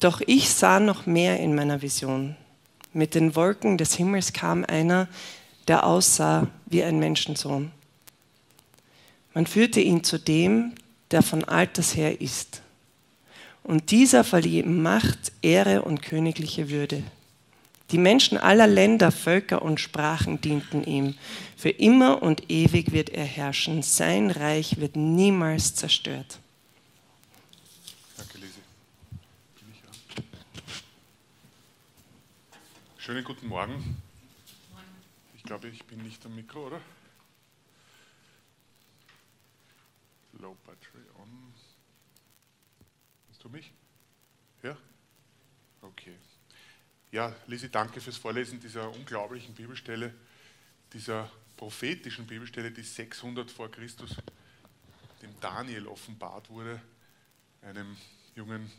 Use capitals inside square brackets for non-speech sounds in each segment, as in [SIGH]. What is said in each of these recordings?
Doch ich sah noch mehr in meiner Vision. Mit den Wolken des Himmels kam einer, der aussah wie ein Menschensohn. Man führte ihn zu dem, der von alters her ist. Und dieser verlieh ihm Macht, Ehre und königliche Würde. Die Menschen aller Länder, Völker und Sprachen dienten ihm. Für immer und ewig wird er herrschen. Sein Reich wird niemals zerstört. Danke, Lisi. Schönen guten Morgen. Ich glaube, ich bin nicht am Mikro, oder? Low Battery on. Hast du mich? Ja? Okay. Ja, Lisi, danke fürs Vorlesen dieser unglaublichen Bibelstelle, dieser prophetischen Bibelstelle, die 600 vor Christus dem Daniel offenbart wurde, einem jungen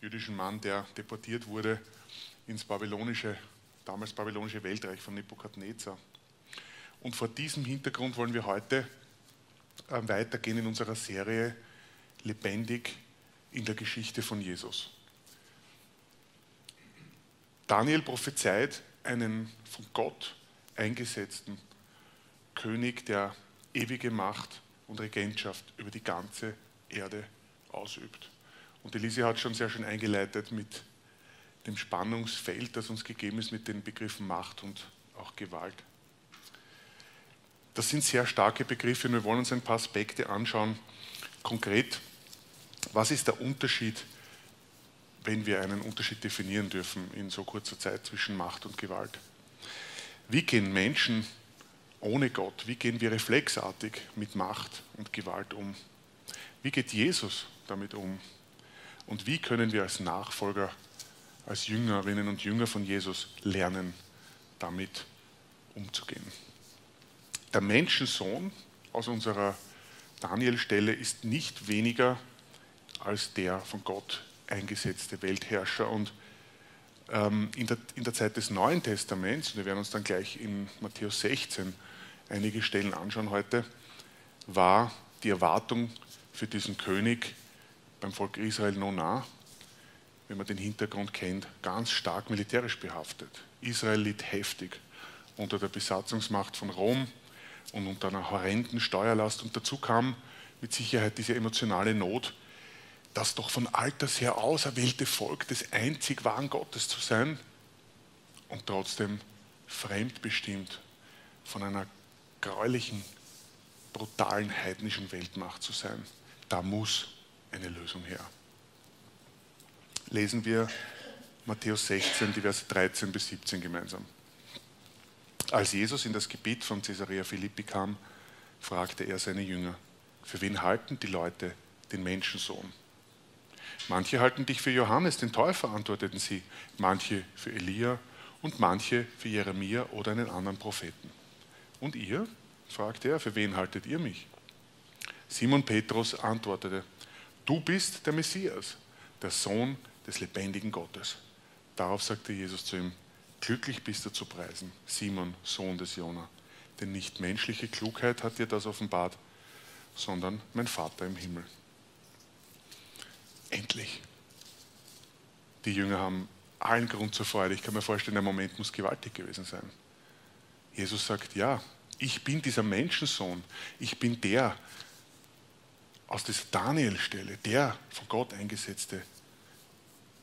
jüdischen Mann, der deportiert wurde ins babylonische, damals babylonische Weltreich von Nebukadnezar. Und vor diesem Hintergrund wollen wir heute äh, weitergehen in unserer Serie Lebendig in der Geschichte von Jesus. Daniel prophezeit einen von Gott eingesetzten König, der ewige Macht und Regentschaft über die ganze Erde ausübt. Und Elise hat schon sehr schön eingeleitet mit dem Spannungsfeld, das uns gegeben ist mit den Begriffen Macht und auch Gewalt. Das sind sehr starke Begriffe und wir wollen uns ein paar Aspekte anschauen. Konkret, was ist der Unterschied wenn wir einen Unterschied definieren dürfen in so kurzer Zeit zwischen Macht und Gewalt. Wie gehen Menschen ohne Gott, wie gehen wir reflexartig mit Macht und Gewalt um? Wie geht Jesus damit um? Und wie können wir als Nachfolger, als Jüngerinnen und Jünger von Jesus lernen, damit umzugehen? Der Menschensohn aus unserer Danielstelle ist nicht weniger als der von Gott eingesetzte Weltherrscher. Und ähm, in, der, in der Zeit des Neuen Testaments, wir werden uns dann gleich in Matthäus 16 einige Stellen anschauen heute, war die Erwartung für diesen König beim Volk Israel noch nah, wenn man den Hintergrund kennt, ganz stark militärisch behaftet. Israel litt heftig unter der Besatzungsmacht von Rom und unter einer horrenden Steuerlast. Und dazu kam mit Sicherheit diese emotionale Not, das doch von alters her auserwählte Volk des einzig wahren Gottes zu sein und trotzdem fremdbestimmt von einer gräulichen, brutalen heidnischen Weltmacht zu sein. Da muss eine Lösung her. Lesen wir Matthäus 16, die Verse 13 bis 17 gemeinsam. Als Jesus in das Gebiet von Caesarea Philippi kam, fragte er seine Jünger, für wen halten die Leute den Menschensohn? Manche halten dich für Johannes, den Täufer, antworteten sie, manche für Elia und manche für Jeremia oder einen anderen Propheten. Und ihr? fragte er, für wen haltet ihr mich? Simon Petrus antwortete, du bist der Messias, der Sohn des lebendigen Gottes. Darauf sagte Jesus zu ihm, glücklich bist du zu preisen, Simon, Sohn des Jona, denn nicht menschliche Klugheit hat dir das offenbart, sondern mein Vater im Himmel. Endlich. Die Jünger haben allen Grund zur Freude. Ich kann mir vorstellen, der Moment muss gewaltig gewesen sein. Jesus sagt, ja, ich bin dieser Menschensohn. Ich bin der aus dieser Daniel-Stelle, der von Gott eingesetzte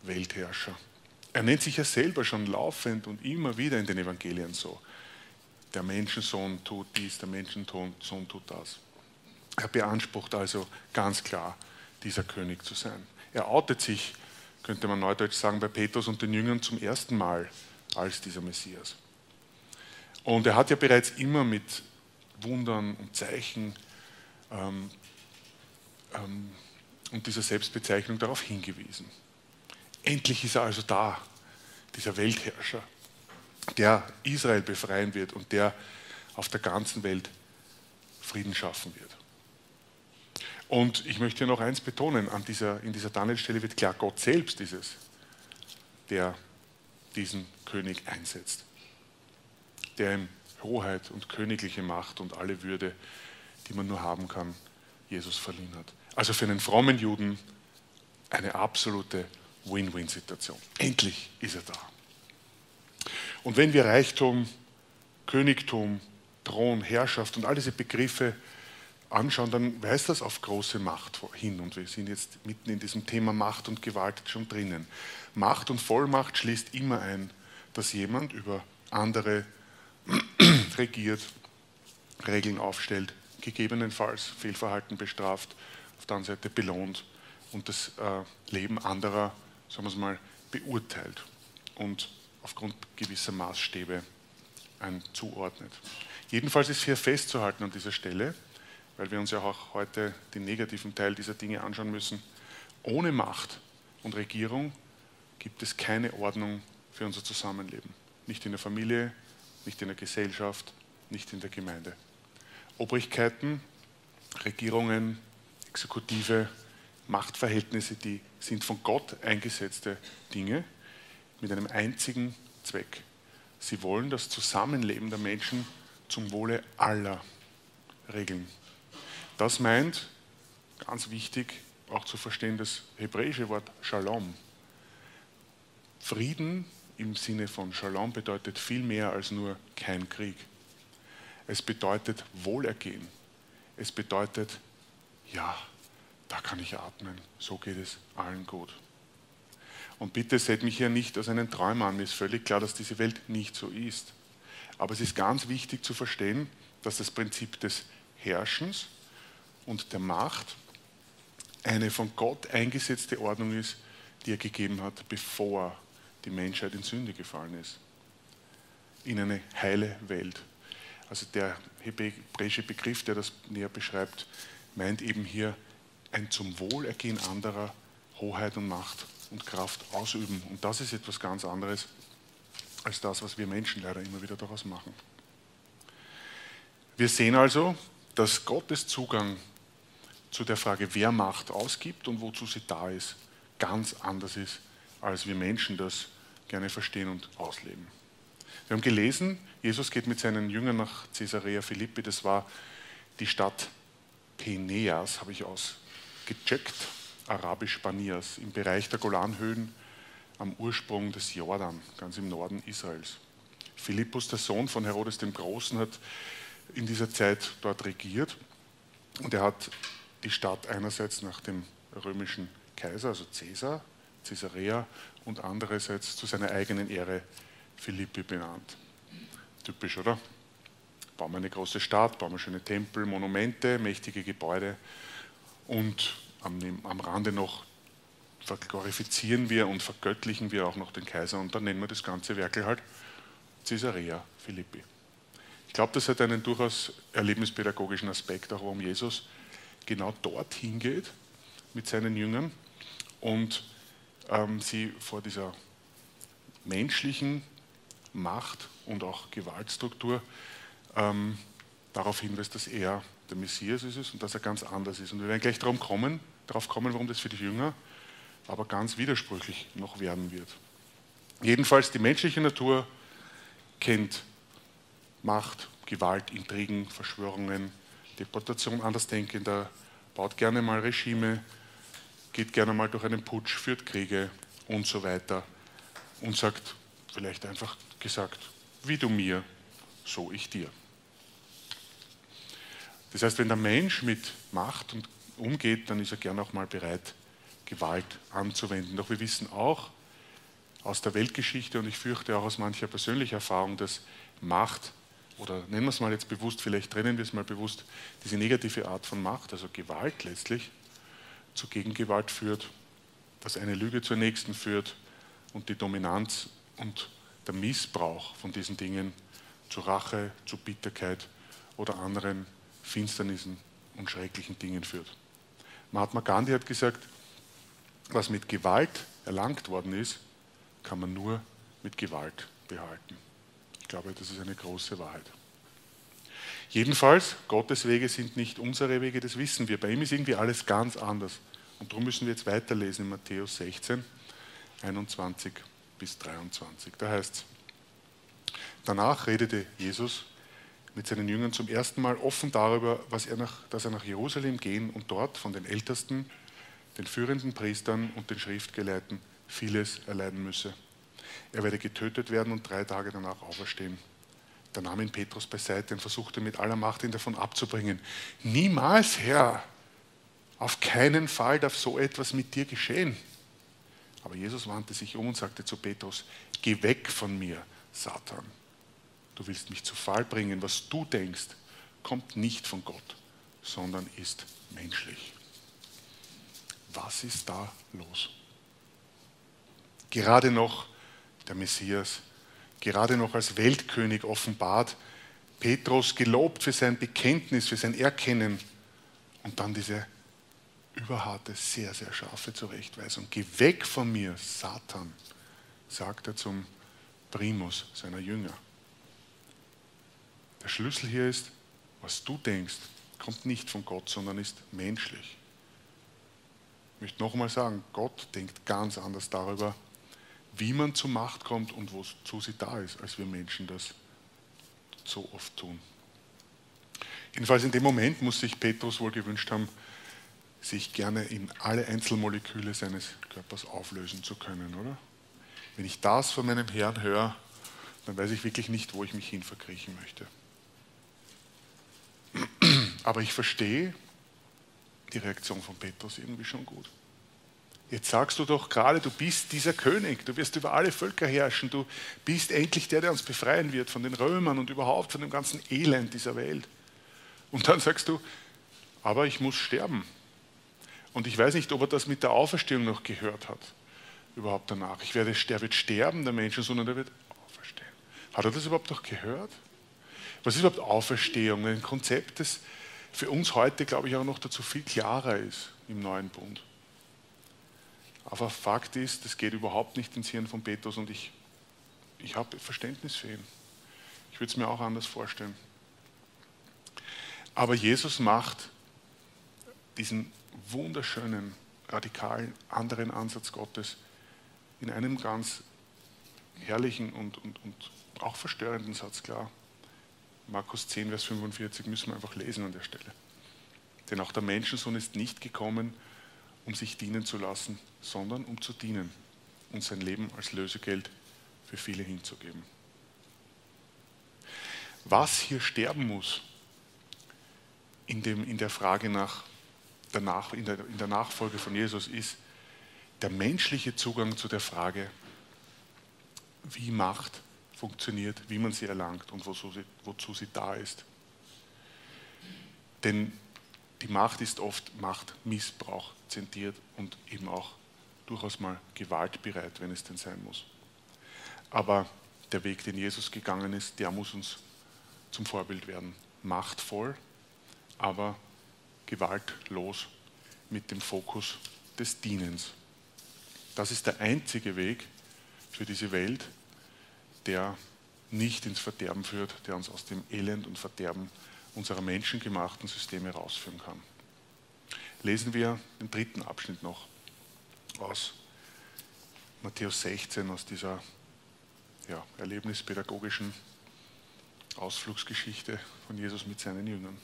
Weltherrscher. Er nennt sich ja selber schon laufend und immer wieder in den Evangelien so. Der Menschensohn tut dies, der Menschensohn tut das. Er beansprucht also ganz klar, dieser König zu sein. Er outet sich, könnte man neudeutsch sagen, bei Petrus und den Jüngern zum ersten Mal als dieser Messias. Und er hat ja bereits immer mit Wundern und Zeichen ähm, ähm, und dieser Selbstbezeichnung darauf hingewiesen. Endlich ist er also da, dieser Weltherrscher, der Israel befreien wird und der auf der ganzen Welt Frieden schaffen wird. Und ich möchte noch eins betonen, an dieser, in dieser Danielstelle wird klar, Gott selbst ist es, der diesen König einsetzt, der ihm Hoheit und königliche Macht und alle Würde, die man nur haben kann, Jesus verliehen hat. Also für einen frommen Juden eine absolute Win-Win-Situation. Endlich ist er da. Und wenn wir Reichtum, Königtum, Thron, Herrschaft und all diese Begriffe anschauen, dann weist das auf große Macht hin. Und wir sind jetzt mitten in diesem Thema Macht und Gewalt schon drinnen. Macht und Vollmacht schließt immer ein, dass jemand über andere [CLEARS THROAT] regiert, Regeln aufstellt, gegebenenfalls Fehlverhalten bestraft, auf der anderen Seite belohnt und das äh, Leben anderer, sagen wir es mal, beurteilt und aufgrund gewisser Maßstäbe zuordnet. Jedenfalls ist hier festzuhalten an dieser Stelle, weil wir uns ja auch heute den negativen Teil dieser Dinge anschauen müssen. Ohne Macht und Regierung gibt es keine Ordnung für unser Zusammenleben. Nicht in der Familie, nicht in der Gesellschaft, nicht in der Gemeinde. Obrigkeiten, Regierungen, Exekutive, Machtverhältnisse, die sind von Gott eingesetzte Dinge mit einem einzigen Zweck. Sie wollen das Zusammenleben der Menschen zum Wohle aller regeln. Das meint, ganz wichtig, auch zu verstehen, das hebräische Wort Shalom. Frieden im Sinne von Shalom bedeutet viel mehr als nur kein Krieg. Es bedeutet Wohlergehen. Es bedeutet, ja, da kann ich atmen, so geht es allen gut. Und bitte seht mich hier nicht als einen Träumer an. Mir ist völlig klar, dass diese Welt nicht so ist. Aber es ist ganz wichtig zu verstehen, dass das Prinzip des Herrschens und der Macht eine von Gott eingesetzte Ordnung ist, die er gegeben hat, bevor die Menschheit in Sünde gefallen ist. In eine heile Welt. Also der hebräische Begriff, der das näher beschreibt, meint eben hier ein zum Wohlergehen anderer Hoheit und Macht und Kraft ausüben. Und das ist etwas ganz anderes als das, was wir Menschen leider immer wieder daraus machen. Wir sehen also, dass Gottes Zugang zu der Frage, wer Macht ausgibt und wozu sie da ist, ganz anders ist, als wir Menschen das gerne verstehen und ausleben. Wir haben gelesen, Jesus geht mit seinen Jüngern nach Caesarea Philippi, das war die Stadt Peneas, habe ich ausgecheckt, arabisch Banias, im Bereich der Golanhöhen am Ursprung des Jordan, ganz im Norden Israels. Philippus, der Sohn von Herodes dem Großen, hat in dieser Zeit dort regiert und er hat die Stadt einerseits nach dem römischen Kaiser, also Caesar, Caesarea, und andererseits zu seiner eigenen Ehre Philippi benannt. Typisch, oder? Bauen wir eine große Stadt, bauen wir schöne Tempel, Monumente, mächtige Gebäude und am, am Rande noch verglorifizieren wir und vergöttlichen wir auch noch den Kaiser und dann nennen wir das ganze Werkel halt Caesarea Philippi. Ich glaube, das hat einen durchaus erlebnispädagogischen Aspekt, auch warum Jesus genau dorthin geht mit seinen Jüngern und ähm, sie vor dieser menschlichen Macht und auch Gewaltstruktur ähm, darauf hinweist, dass er der Messias ist und dass er ganz anders ist. Und wir werden gleich darauf kommen, darauf kommen, warum das für die Jünger aber ganz widersprüchlich noch werden wird. Jedenfalls die menschliche Natur kennt Macht, Gewalt, Intrigen, Verschwörungen, Deportation Andersdenkender, baut gerne mal Regime, geht gerne mal durch einen Putsch, führt Kriege und so weiter und sagt vielleicht einfach gesagt, wie du mir, so ich dir. Das heißt, wenn der Mensch mit Macht umgeht, dann ist er gern auch mal bereit, Gewalt anzuwenden. Doch wir wissen auch aus der Weltgeschichte und ich fürchte auch aus mancher persönlicher Erfahrung, dass Macht, oder nennen wir es mal jetzt bewusst, vielleicht trennen wir es mal bewusst, diese negative Art von Macht, also Gewalt letztlich, zu Gegengewalt führt, dass eine Lüge zur nächsten führt und die Dominanz und der Missbrauch von diesen Dingen zu Rache, zu Bitterkeit oder anderen Finsternissen und schrecklichen Dingen führt. Mahatma Gandhi hat gesagt, was mit Gewalt erlangt worden ist, kann man nur mit Gewalt behalten. Ich glaube, das ist eine große Wahrheit. Jedenfalls, Gottes Wege sind nicht unsere Wege, das wissen wir. Bei ihm ist irgendwie alles ganz anders. Und darum müssen wir jetzt weiterlesen in Matthäus 16, 21 bis 23. Da heißt es, danach redete Jesus mit seinen Jüngern zum ersten Mal offen darüber, was er nach, dass er nach Jerusalem gehen und dort von den Ältesten den führenden Priestern und den Schriftgelehrten vieles erleiden müsse. Er werde getötet werden und drei Tage danach auferstehen. Da nahm ihn Petrus beiseite und versuchte mit aller Macht ihn davon abzubringen. Niemals, Herr, auf keinen Fall darf so etwas mit dir geschehen. Aber Jesus wandte sich um und sagte zu Petrus, geh weg von mir, Satan. Du willst mich zu Fall bringen. Was du denkst, kommt nicht von Gott, sondern ist menschlich. Was ist da los? Gerade noch der Messias, gerade noch als Weltkönig offenbart, Petrus gelobt für sein Bekenntnis, für sein Erkennen und dann diese überharte, sehr, sehr scharfe Zurechtweisung. Geh weg von mir, Satan, sagt er zum Primus seiner Jünger. Der Schlüssel hier ist, was du denkst, kommt nicht von Gott, sondern ist menschlich. Ich möchte nochmal sagen, Gott denkt ganz anders darüber, wie man zur Macht kommt und wozu sie da ist, als wir Menschen das so oft tun. Jedenfalls in dem Moment muss sich Petrus wohl gewünscht haben, sich gerne in alle Einzelmoleküle seines Körpers auflösen zu können, oder? Wenn ich das von meinem Herrn höre, dann weiß ich wirklich nicht, wo ich mich hin verkriechen möchte. Aber ich verstehe die Reaktion von Petrus irgendwie schon gut. Jetzt sagst du doch gerade, du bist dieser König, du wirst über alle Völker herrschen, du bist endlich der, der uns befreien wird von den Römern und überhaupt von dem ganzen Elend dieser Welt. Und dann sagst du, aber ich muss sterben. Und ich weiß nicht, ob er das mit der Auferstehung noch gehört hat, überhaupt danach. Ich werde, er wird sterben, der Mensch, sondern er wird auferstehen. Hat er das überhaupt noch gehört? Was ist überhaupt Auferstehung? Ein Konzept, das für uns heute, glaube ich, auch noch dazu viel klarer ist im neuen Bund. Aber Fakt ist, das geht überhaupt nicht ins Hirn von Petrus und ich, ich habe Verständnis für ihn. Ich würde es mir auch anders vorstellen. Aber Jesus macht diesen wunderschönen, radikalen, anderen Ansatz Gottes in einem ganz herrlichen und, und, und auch verstörenden Satz klar. Markus 10, Vers 45 müssen wir einfach lesen an der Stelle. Denn auch der Menschensohn ist nicht gekommen, um sich dienen zu lassen, sondern um zu dienen und sein Leben als Lösegeld für viele hinzugeben. Was hier sterben muss in, dem, in der Frage nach der, in, der, in der Nachfolge von Jesus ist der menschliche Zugang zu der Frage, wie Macht funktioniert, wie man sie erlangt und wozu sie, wozu sie da ist. Denn die Macht ist oft Machtmissbrauch zentriert und eben auch durchaus mal gewaltbereit, wenn es denn sein muss. Aber der Weg, den Jesus gegangen ist, der muss uns zum Vorbild werden. Machtvoll, aber gewaltlos mit dem Fokus des Dienens. Das ist der einzige Weg für diese Welt, der nicht ins Verderben führt, der uns aus dem Elend und Verderben unserer menschengemachten Systeme herausführen kann. Lesen wir den dritten Abschnitt noch aus Matthäus 16, aus dieser ja, erlebnispädagogischen Ausflugsgeschichte von Jesus mit seinen Jüngern.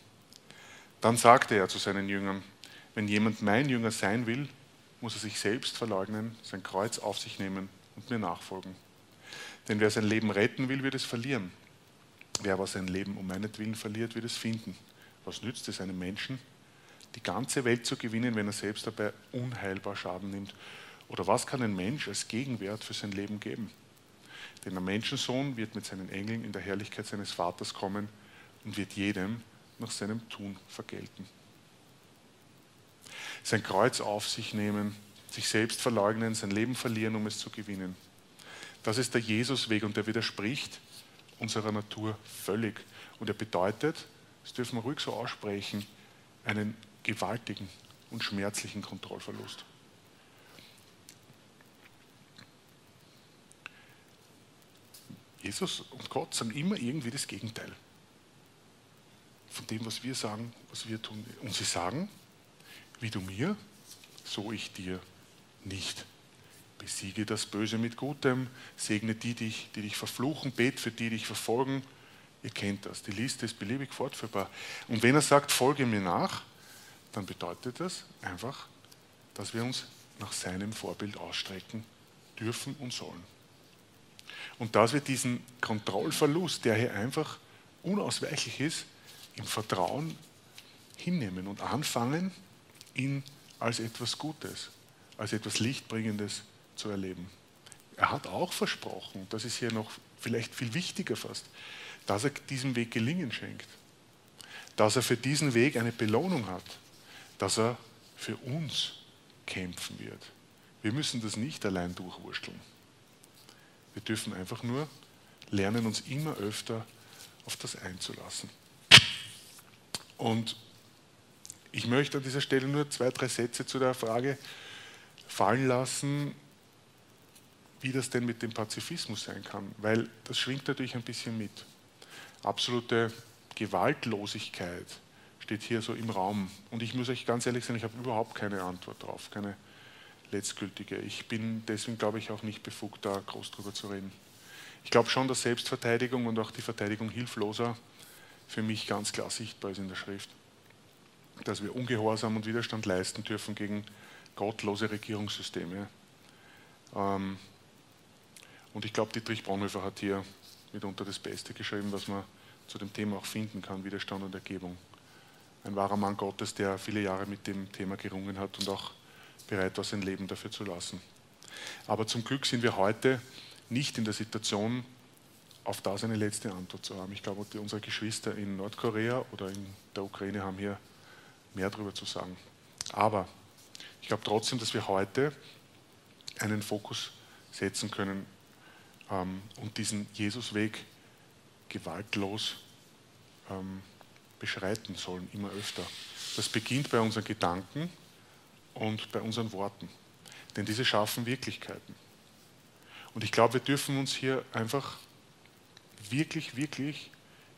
Dann sagte er zu seinen Jüngern, wenn jemand mein Jünger sein will, muss er sich selbst verleugnen, sein Kreuz auf sich nehmen und mir nachfolgen. Denn wer sein Leben retten will, wird es verlieren. Wer aber sein Leben um meinetwillen verliert, wird es finden. Was nützt es einem Menschen, die ganze Welt zu gewinnen, wenn er selbst dabei unheilbar Schaden nimmt? Oder was kann ein Mensch als Gegenwert für sein Leben geben? Denn der Menschensohn wird mit seinen Engeln in der Herrlichkeit seines Vaters kommen und wird jedem nach seinem Tun vergelten. Sein Kreuz auf sich nehmen, sich selbst verleugnen, sein Leben verlieren, um es zu gewinnen. Das ist der Jesusweg und der widerspricht unserer Natur völlig. Und er bedeutet, das dürfen wir ruhig so aussprechen, einen gewaltigen und schmerzlichen Kontrollverlust. Jesus und Gott sagen immer irgendwie das Gegenteil von dem, was wir sagen, was wir tun. Und sie sagen, wie du mir, so ich dir nicht. Besiege das Böse mit Gutem, segne die, die dich, die dich verfluchen, bet für die, die dich verfolgen. Ihr kennt das, die Liste ist beliebig fortführbar. Und wenn er sagt, folge mir nach, dann bedeutet das einfach, dass wir uns nach seinem Vorbild ausstrecken dürfen und sollen. Und dass wir diesen Kontrollverlust, der hier einfach unausweichlich ist, im Vertrauen hinnehmen und anfangen, ihn als etwas Gutes, als etwas Lichtbringendes zu erleben. Er hat auch versprochen, das ist hier noch vielleicht viel wichtiger fast, dass er diesem Weg Gelingen schenkt, dass er für diesen Weg eine Belohnung hat, dass er für uns kämpfen wird. Wir müssen das nicht allein durchwurschteln. Wir dürfen einfach nur lernen, uns immer öfter auf das einzulassen. Und ich möchte an dieser Stelle nur zwei, drei Sätze zu der Frage fallen lassen, wie das denn mit dem Pazifismus sein kann, weil das schwingt natürlich ein bisschen mit. Absolute Gewaltlosigkeit steht hier so im Raum. Und ich muss euch ganz ehrlich sagen, ich habe überhaupt keine Antwort drauf, keine letztgültige. Ich bin deswegen, glaube ich, auch nicht befugt, da groß drüber zu reden. Ich glaube schon, dass Selbstverteidigung und auch die Verteidigung Hilfloser für mich ganz klar sichtbar ist in der Schrift. Dass wir Ungehorsam und Widerstand leisten dürfen gegen gottlose Regierungssysteme. Ähm, und ich glaube, Dietrich Bonhoeffer hat hier mitunter das Beste geschrieben, was man zu dem Thema auch finden kann, Widerstand und Ergebung. Ein wahrer Mann Gottes, der viele Jahre mit dem Thema gerungen hat und auch bereit war, sein Leben dafür zu lassen. Aber zum Glück sind wir heute nicht in der Situation, auf das eine letzte Antwort zu haben. Ich glaube, unsere Geschwister in Nordkorea oder in der Ukraine haben hier mehr darüber zu sagen. Aber ich glaube trotzdem, dass wir heute einen Fokus setzen können ähm, und diesen Jesusweg gewaltlos ähm, beschreiten sollen, immer öfter. Das beginnt bei unseren Gedanken und bei unseren Worten. Denn diese schaffen Wirklichkeiten. Und ich glaube, wir dürfen uns hier einfach wirklich, wirklich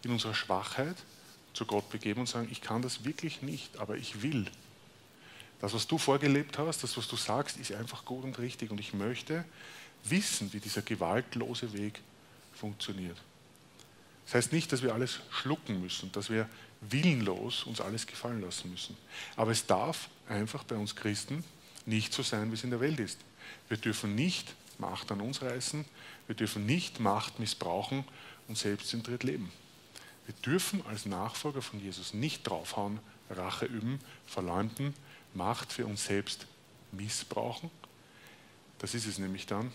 in unserer Schwachheit zu Gott begeben und sagen, ich kann das wirklich nicht, aber ich will. Das, was du vorgelebt hast, das, was du sagst, ist einfach gut und richtig. Und ich möchte wissen, wie dieser gewaltlose Weg funktioniert. Das heißt nicht, dass wir alles schlucken müssen, dass wir willenlos uns alles gefallen lassen müssen. Aber es darf einfach bei uns Christen nicht so sein, wie es in der Welt ist. Wir dürfen nicht Macht an uns reißen, wir dürfen nicht Macht missbrauchen und selbstzentriert leben. Wir dürfen als Nachfolger von Jesus nicht draufhauen, Rache üben, verleumden, Macht für uns selbst missbrauchen. Das ist es nämlich dann.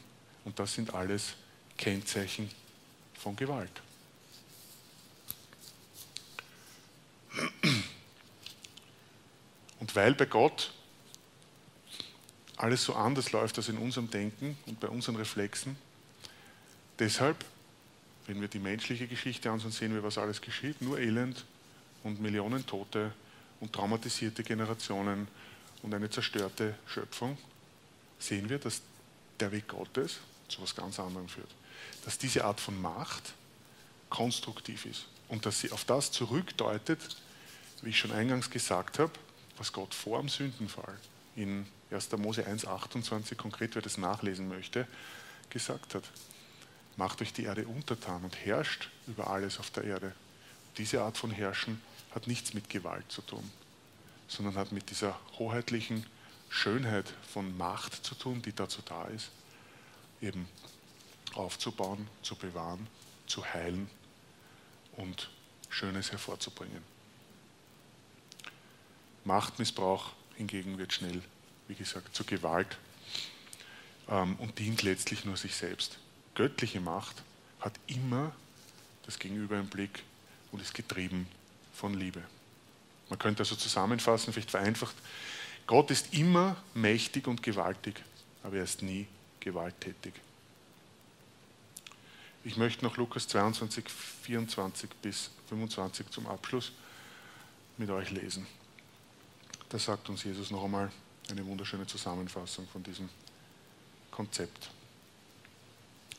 Und das sind alles Kennzeichen von Gewalt. Und weil bei Gott alles so anders läuft als in unserem Denken und bei unseren Reflexen, deshalb, wenn wir die menschliche Geschichte ansehen, sehen wir, was alles geschieht. Nur Elend und Millionen Tote und traumatisierte Generationen und eine zerstörte Schöpfung. Sehen wir, dass der Weg Gottes zu etwas ganz anderem führt. Dass diese Art von Macht konstruktiv ist und dass sie auf das zurückdeutet, wie ich schon eingangs gesagt habe, was Gott vor dem Sündenfall in 1. Mose 1,28 konkret, wer das nachlesen möchte, gesagt hat. Macht euch die Erde untertan und herrscht über alles auf der Erde. Diese Art von Herrschen hat nichts mit Gewalt zu tun, sondern hat mit dieser hoheitlichen Schönheit von Macht zu tun, die dazu da ist, eben aufzubauen, zu bewahren, zu heilen und Schönes hervorzubringen. Machtmissbrauch hingegen wird schnell, wie gesagt, zur Gewalt ähm, und dient letztlich nur sich selbst. Göttliche Macht hat immer das Gegenüber im Blick und ist getrieben von Liebe. Man könnte also zusammenfassen, vielleicht vereinfacht, Gott ist immer mächtig und gewaltig, aber er ist nie gewalttätig. Ich möchte noch Lukas 22, 24 bis 25 zum Abschluss mit euch lesen. Da sagt uns Jesus noch einmal eine wunderschöne Zusammenfassung von diesem Konzept.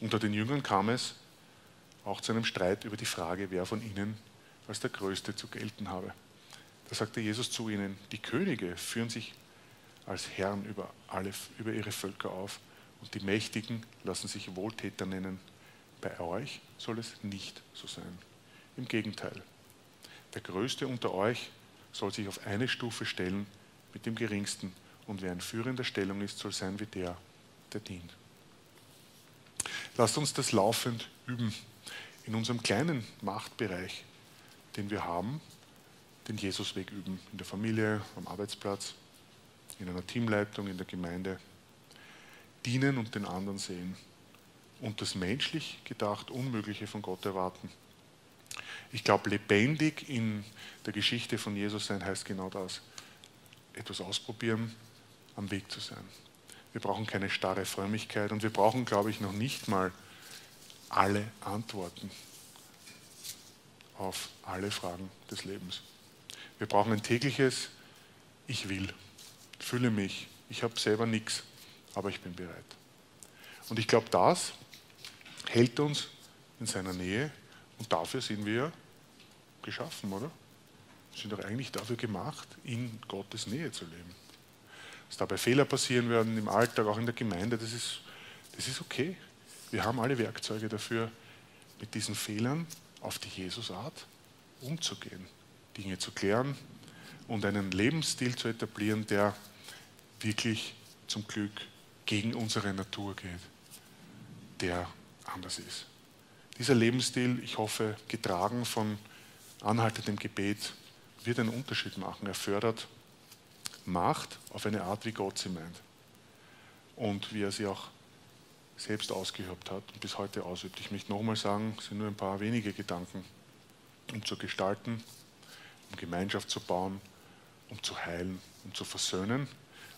Unter den Jüngern kam es auch zu einem Streit über die Frage, wer von ihnen als der Größte zu gelten habe. Da sagte Jesus zu ihnen, die Könige führen sich als Herren über, alle, über ihre Völker auf und die Mächtigen lassen sich Wohltäter nennen. Bei euch soll es nicht so sein. Im Gegenteil, der Größte unter euch soll sich auf eine Stufe stellen mit dem Geringsten und wer in führender Stellung ist, soll sein wie der, der dient. Lasst uns das laufend üben in unserem kleinen Machtbereich, den wir haben, den Jesusweg üben, in der Familie, am Arbeitsplatz, in einer Teamleitung, in der Gemeinde. Dienen und den anderen sehen und das menschlich gedacht Unmögliche von Gott erwarten. Ich glaube, lebendig in der Geschichte von Jesus sein heißt genau das. Etwas ausprobieren, am Weg zu sein. Wir brauchen keine starre Frömmigkeit und wir brauchen, glaube ich, noch nicht mal alle Antworten auf alle Fragen des Lebens. Wir brauchen ein tägliches Ich will, fühle mich, ich habe selber nichts, aber ich bin bereit. Und ich glaube, das hält uns in seiner Nähe und dafür sind wir geschaffen, oder? Wir sind doch eigentlich dafür gemacht, in Gottes Nähe zu leben. Dass dabei Fehler passieren werden im Alltag, auch in der Gemeinde, das ist, das ist okay. Wir haben alle Werkzeuge dafür, mit diesen Fehlern auf die Jesusart umzugehen, Dinge zu klären und einen Lebensstil zu etablieren, der wirklich zum Glück gegen unsere Natur geht, der anders ist. Dieser Lebensstil, ich hoffe, getragen von anhaltendem Gebet, wird einen Unterschied machen. Er fördert Macht auf eine Art, wie Gott sie meint. Und wie er sie auch selbst ausgeübt hat und bis heute ausübt. Ich möchte nochmal sagen, es sind nur ein paar wenige Gedanken, um zu gestalten, um Gemeinschaft zu bauen, um zu heilen, um zu versöhnen,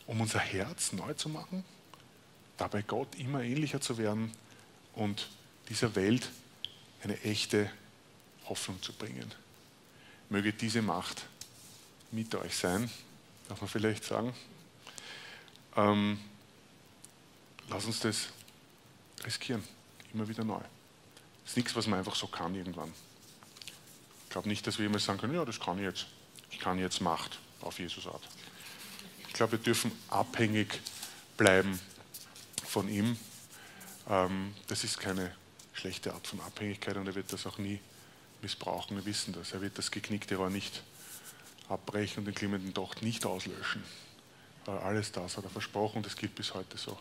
um unser Herz neu zu machen, dabei Gott immer ähnlicher zu werden und dieser Welt eine echte Hoffnung zu bringen. Möge diese Macht mit euch sein, darf man vielleicht sagen. Ähm, lass uns das riskieren, immer wieder neu. Das ist nichts, was man einfach so kann irgendwann. Ich glaube nicht, dass wir immer sagen können, ja, das kann ich jetzt. Ich kann jetzt Macht auf Jesus Art. Ich glaube, wir dürfen abhängig bleiben von ihm. Ähm, das ist keine schlechte Art von Abhängigkeit und er wird das auch nie missbrauchen. Wir wissen das. Er wird das geknickte Rohr nicht abbrechen und den glimmenden Docht nicht auslöschen. Alles das hat er versprochen das gilt bis heute so.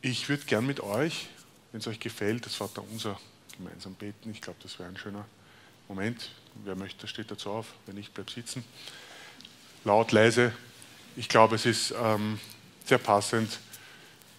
Ich würde gern mit euch, wenn es euch gefällt, das Vater unser gemeinsam beten. Ich glaube, das wäre ein schöner Moment. Wer möchte, steht dazu auf. Wenn nicht, bleibt sitzen. Laut, leise. Ich glaube, es ist ähm, sehr passend.